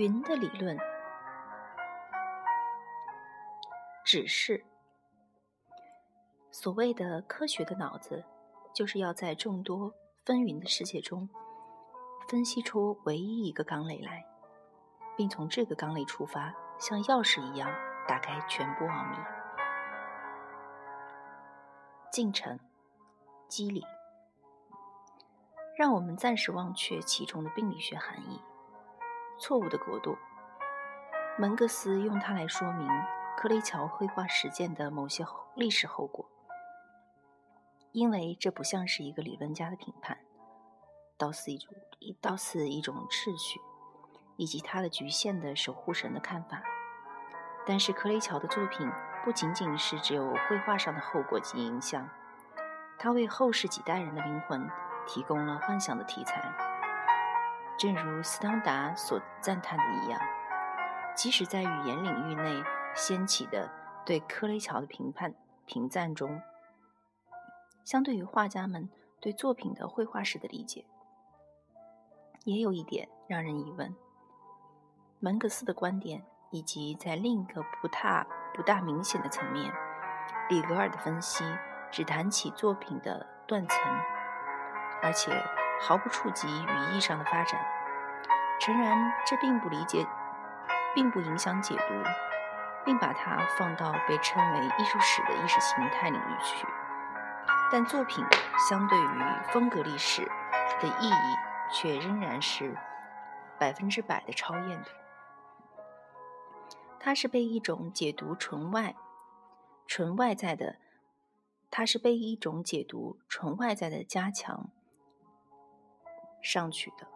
云的理论只是所谓的科学的脑子，就是要在众多纷纭的世界中分析出唯一一个纲领来，并从这个纲领出发，像钥匙一样打开全部奥秘。进程、机理，让我们暂时忘却其中的病理学含义。错误的国度，门格斯用它来说明克雷乔绘画实践的某些历史后果，因为这不像是一个理论家的评判，倒似一种倒似一种秩序，以及他的局限的守护神的看法。但是克雷乔的作品不仅仅是只有绘画上的后果及影响，他为后世几代人的灵魂提供了幻想的题材。正如斯当达所赞叹的一样，即使在语言领域内掀起的对科雷乔的评判评赞中，相对于画家们对作品的绘画史的理解，也有一点让人疑问。门格斯的观点，以及在另一个不大不大明显的层面，里格尔的分析只谈起作品的断层，而且。毫不触及语义上的发展。诚然，这并不理解，并不影响解读，并把它放到被称为艺术史的意识形态领域去。但作品相对于风格历史的意义，却仍然是百分之百的超验的。它是被一种解读纯外、纯外在的，它是被一种解读纯外在的加强。上去的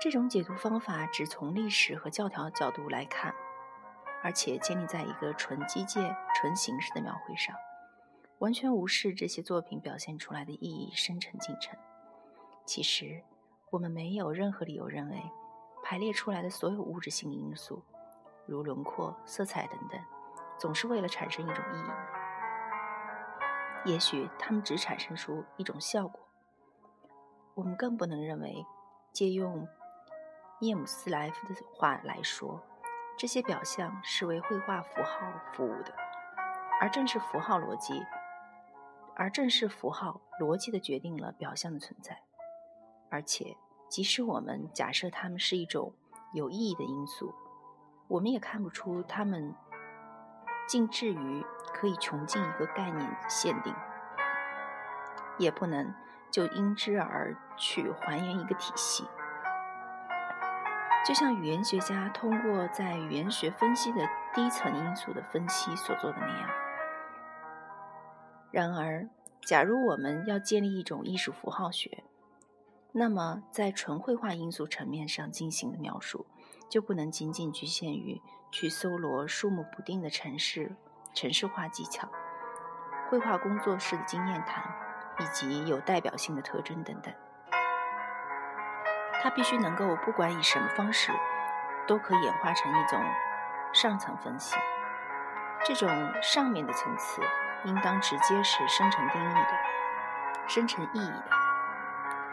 这种解读方法只从历史和教条角度来看，而且建立在一个纯机械、纯形式的描绘上，完全无视这些作品表现出来的意义深沉进程。其实，我们没有任何理由认为排列出来的所有物质性因素，如轮廓、色彩等等，总是为了产生一种意义。也许它们只产生出一种效果。我们更不能认为，借用叶姆斯莱夫的话来说，这些表象是为绘画符号服务的，而正是符号逻辑，而正是符号逻辑的决定了表象的存在。而且，即使我们假设它们是一种有意义的因素，我们也看不出它们竟至于可以穷尽一个概念限定，也不能。就因之而去还原一个体系，就像语言学家通过在语言学分析的低层因素的分析所做的那样。然而，假如我们要建立一种艺术符号学，那么在纯绘画因素层面上进行的描述，就不能仅仅局限于去搜罗数目不定的城市、城市化技巧、绘画工作室的经验谈。以及有代表性的特征等等，它必须能够不管以什么方式，都可演化成一种上层分析。这种上面的层次，应当直接是生成定义的、生成意义的。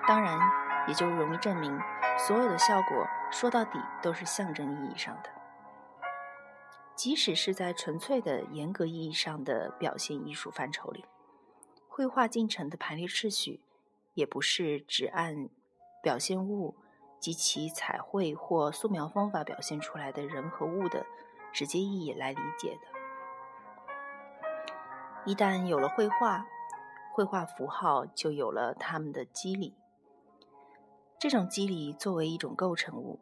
当然，也就容易证明，所有的效果说到底都是象征意义上的，即使是在纯粹的严格意义上的表现艺术范畴里。绘画进程的排列秩序，也不是只按表现物及其彩绘或素描方法表现出来的人和物的直接意义来理解的。一旦有了绘画，绘画符号就有了它们的机理。这种机理作为一种构成物，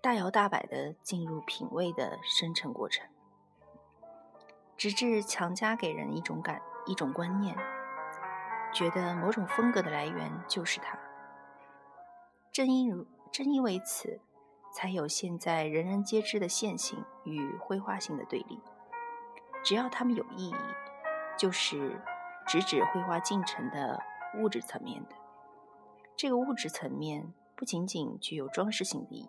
大摇大摆地进入品味的生成过程，直至强加给人一种感、一种观念。觉得某种风格的来源就是它。正因如正因为此，才有现在人人皆知的线性与绘画性的对立。只要它们有意义，就是直指绘画进程的物质层面的。这个物质层面不仅仅具有装饰性意义，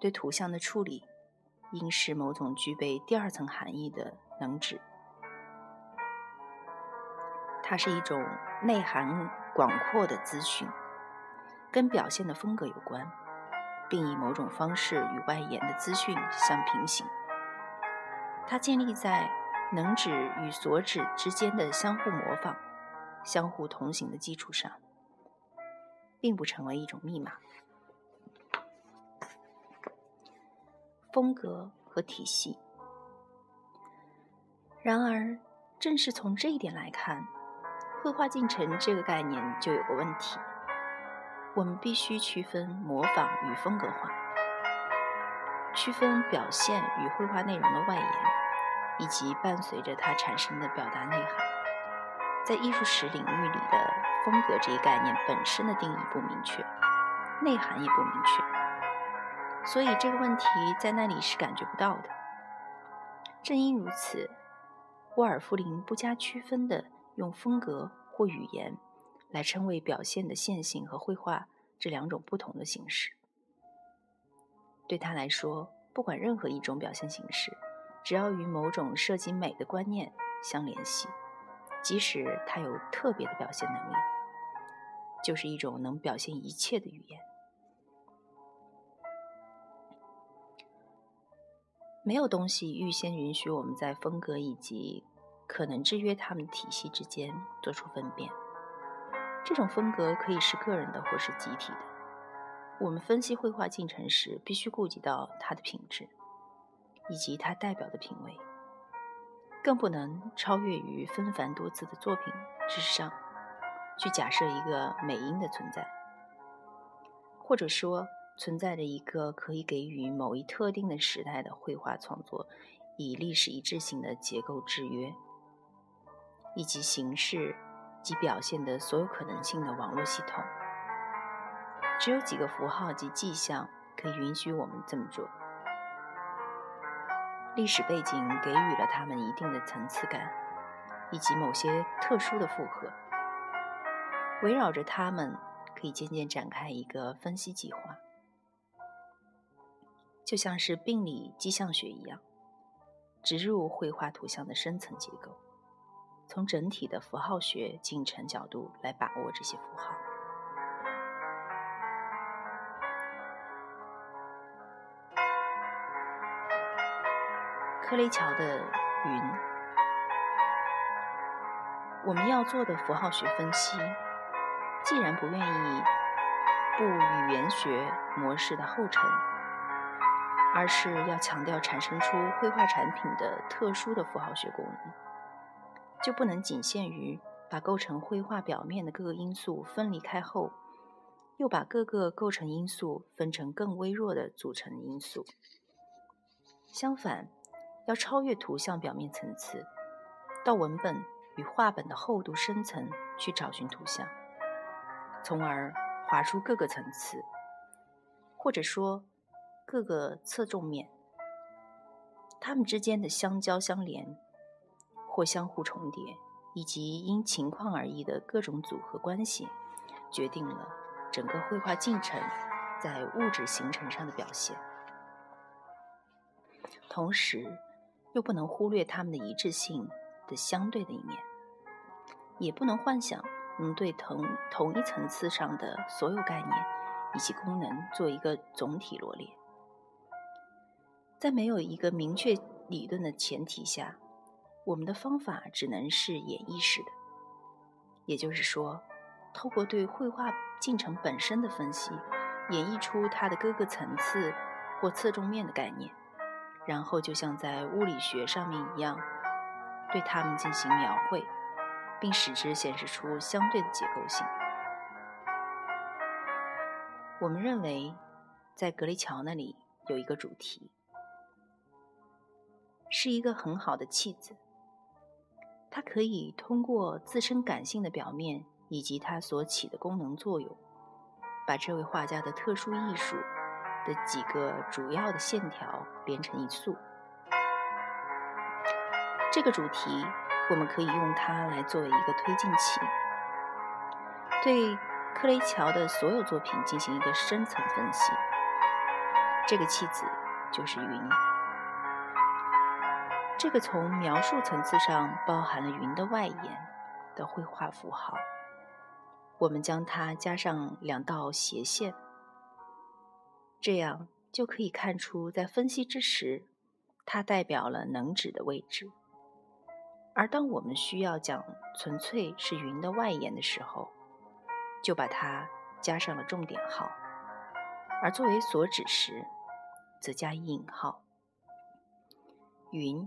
对图像的处理，应是某种具备第二层含义的能指。它是一种内涵广阔的资讯，跟表现的风格有关。并以某种方式与外延的资讯相平行。它建立在能指与所指之间的相互模仿、相互同行的基础上，并不成为一种密码。风格和体系。然而，正是从这一点来看，绘画进程这个概念就有个问题：我们必须区分模仿与风格化，区分表现与绘画内容的外延，以及伴随着它产生的表达内涵。在艺术史领域里的风格这一概念本身的定义不明确，内涵也不明确。所以这个问题在那里是感觉不到的。正因如此，沃尔夫林不加区分的用风格或语言来称谓表现的线性和绘画这两种不同的形式。对他来说，不管任何一种表现形式，只要与某种涉及美的观念相联系，即使它有特别的表现能力，就是一种能表现一切的语言。没有东西预先允许我们在风格以及可能制约他们体系之间做出分辨。这种风格可以是个人的或是集体的。我们分析绘画进程时，必须顾及到它的品质以及它代表的品味，更不能超越于纷繁多姿的作品之上去假设一个美音的存在，或者说。存在着一个可以给予某一特定的时代的绘画创作以历史一致性的结构制约，以及形式及表现的所有可能性的网络系统。只有几个符号及迹象可以允许我们这么做。历史背景给予了他们一定的层次感，以及某些特殊的负荷。围绕着他们，可以渐渐展开一个分析计划。就像是病理迹象学一样，植入绘画图像的深层结构，从整体的符号学进程角度来把握这些符号。克雷乔的云，我们要做的符号学分析，既然不愿意步语言学模式的后尘。而是要强调产生出绘画产品的特殊的符号学功能，就不能仅限于把构成绘画表面的各个因素分离开后，又把各个构成因素分成更微弱的组成因素。相反，要超越图像表面层次，到文本与画本的厚度深层去找寻图像，从而划出各个层次，或者说。各个侧重面，它们之间的相交相连或相互重叠，以及因情况而异的各种组合关系，决定了整个绘画进程在物质形成上的表现。同时，又不能忽略它们的一致性的相对的一面，也不能幻想能对同同一层次上的所有概念以及功能做一个总体罗列。在没有一个明确理论的前提下，我们的方法只能是演绎式的。也就是说，透过对绘画进程本身的分析，演绎出它的各个层次或侧重面的概念，然后就像在物理学上面一样，对它们进行描绘，并使之显示出相对的结构性。我们认为，在格雷乔那里有一个主题。是一个很好的弃子，它可以通过自身感性的表面以及它所起的功能作用，把这位画家的特殊艺术的几个主要的线条连成一束。这个主题，我们可以用它来作为一个推进器，对克雷乔的所有作品进行一个深层分析。这个弃子就是云。这个从描述层次上包含了云的外延的绘画符号，我们将它加上两道斜线，这样就可以看出，在分析之时，它代表了能指的位置；而当我们需要讲纯粹是云的外延的时候，就把它加上了重点号，而作为所指时，则加引号。云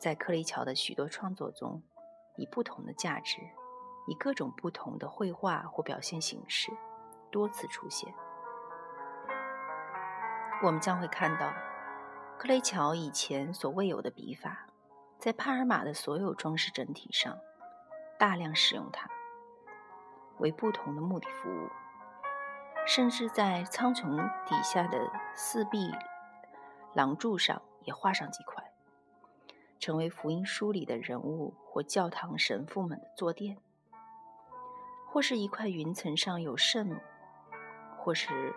在克雷乔的许多创作中，以不同的价值，以各种不同的绘画或表现形式，多次出现。我们将会看到，克雷乔以前所未有的笔法，在帕尔马的所有装饰整体上大量使用它，为不同的目的服务，甚至在苍穹底下的四壁廊柱上也画上几块，成为福音书里的人物或教堂神父们的坐垫，或是一块云层上有圣母，或是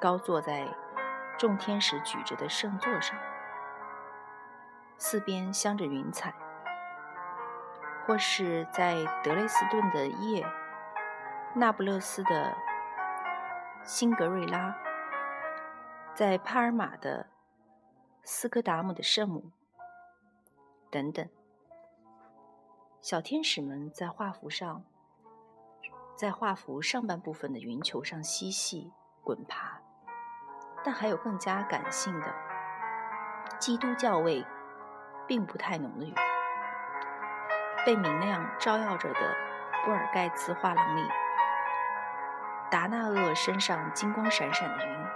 高坐在。众天使举着的圣座上，四边镶着云彩；或是在德累斯顿的夜，那不勒斯的辛格瑞拉，在帕尔马的斯科达姆的圣母等等。小天使们在画幅上，在画幅上半部分的云球上嬉戏滚爬。但还有更加感性的基督教味，并不太浓的云。被明亮照耀着的布尔盖茨画廊里，达纳厄身上金光闪闪的云，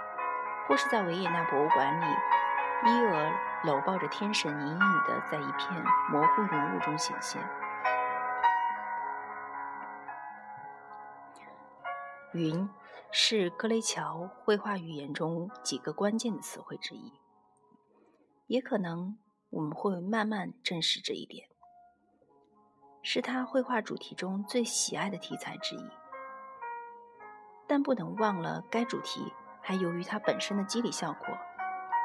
或是在维也纳博物馆里，伊俄搂抱着天神，隐隐的在一片模糊云雾中显现。云。是格雷乔绘画语言中几个关键的词汇之一，也可能我们会慢慢证实这一点，是他绘画主题中最喜爱的题材之一。但不能忘了，该主题还由于它本身的肌理效果，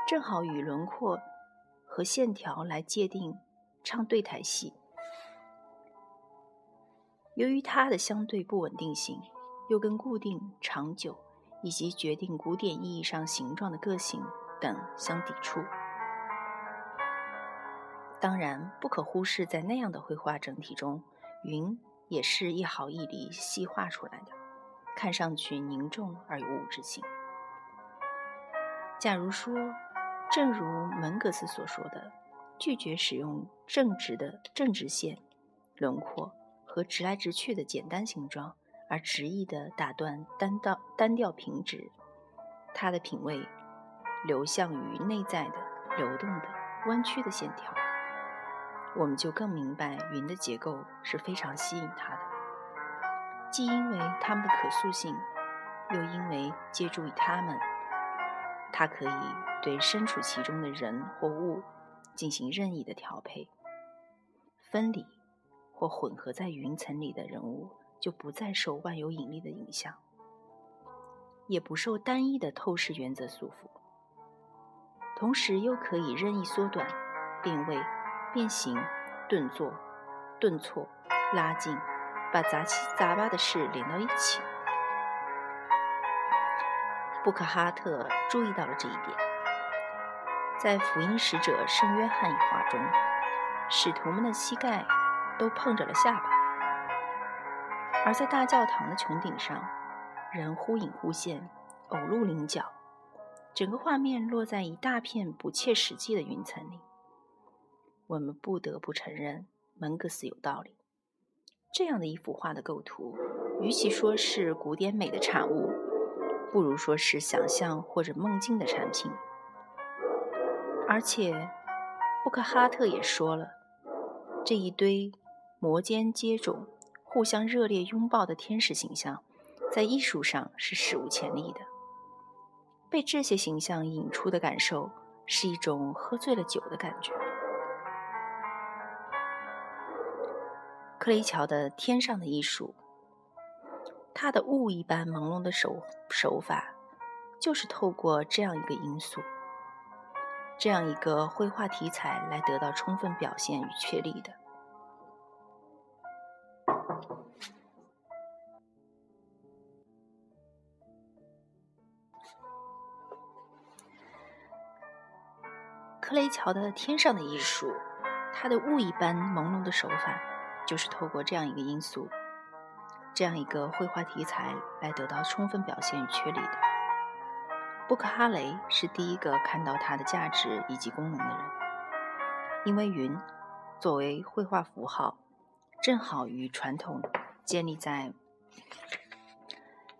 正好与轮廓和线条来界定唱对台戏。由于它的相对不稳定性。又跟固定、长久以及决定古典意义上形状的个性等相抵触。当然，不可忽视，在那样的绘画整体中，云也是一毫一厘细画出来的，看上去凝重而有物质性。假如说，正如门格斯所说的，拒绝使用正直的正直线、轮廓和直来直去的简单形状。而执意地打断单调单调平直，他的品味流向于内在的流动的弯曲的线条，我们就更明白云的结构是非常吸引他的，既因为它们的可塑性，又因为借助于它们，它可以对身处其中的人或物进行任意的调配、分离或混合在云层里的人物。就不再受万有引力的影响，也不受单一的透视原则束缚，同时又可以任意缩短、变位、变形、顿挫、顿挫、拉近，把杂七杂八的事连到一起。布克哈特注意到了这一点，在福音使者圣约翰一画中，使徒们的膝盖都碰着了下巴。而在大教堂的穹顶上，人忽隐忽现，偶露棱角，整个画面落在一大片不切实际的云层里。我们不得不承认，门格斯有道理。这样的一幅画的构图，与其说是古典美的产物，不如说是想象或者梦境的产品。而且，布克哈特也说了，这一堆摩肩接踵。互相热烈拥抱的天使形象，在艺术上是史无前例的。被这些形象引出的感受，是一种喝醉了酒的感觉。克雷乔的《天上的艺术》，他的雾一般朦胧的手手法，就是透过这样一个因素，这样一个绘画题材来得到充分表现与确立的。克雷乔的天上的艺术，他的雾一般朦胧的手法，就是透过这样一个因素。这样一个绘画题材来得到充分表现与确立的。布克哈雷是第一个看到它的价值以及功能的人，因为云作为绘画符号，正好与传统建立在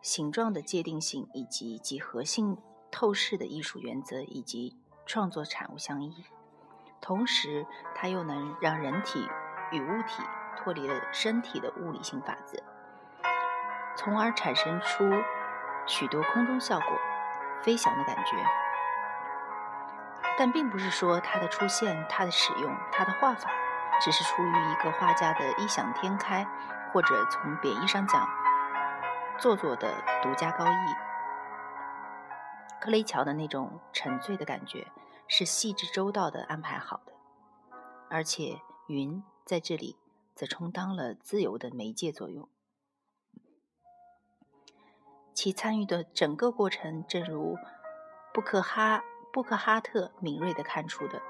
形状的界定性以及几何性透视的艺术原则以及。创作产物相依，同时它又能让人体与物体脱离了身体的物理性法则，从而产生出许多空中效果、飞翔的感觉。但并不是说它的出现、它的使用、它的画法，只是出于一个画家的异想天开，或者从贬义上讲，做作的独家高义。克雷乔的那种沉醉的感觉是细致周到的安排好的，而且云在这里则充当了自由的媒介作用。其参与的整个过程，正如布克哈布克哈特敏锐地看出的，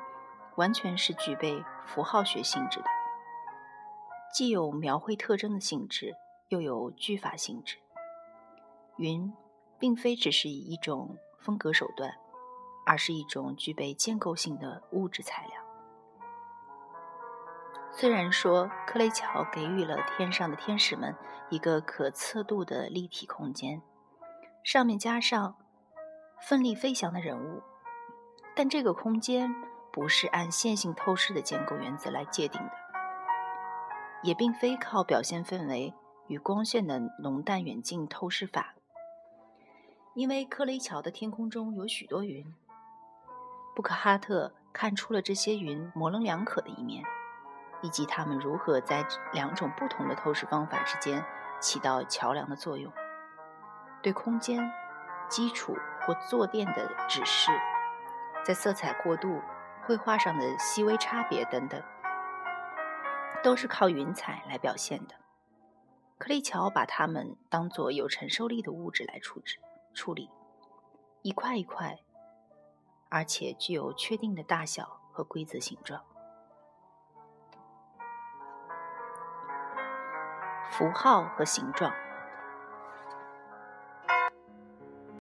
完全是具备符号学性质的，既有描绘特征的性质，又有句法性质。云并非只是以一种。风格手段，而是一种具备建构性的物质材料。虽然说克雷乔给予了天上的天使们一个可测度的立体空间，上面加上奋力飞翔的人物，但这个空间不是按线性透视的建构原则来界定的，也并非靠表现氛围与光线的浓淡远近透视法。因为克雷乔的天空中有许多云，布克哈特看出了这些云模棱两可的一面，以及它们如何在两种不同的透视方法之间起到桥梁的作用，对空间、基础或坐垫的指示，在色彩过渡、绘画上的细微差别等等，都是靠云彩来表现的。克利乔把它们当作有承受力的物质来处置。处理一块一块，而且具有确定的大小和规则形状。符号和形状，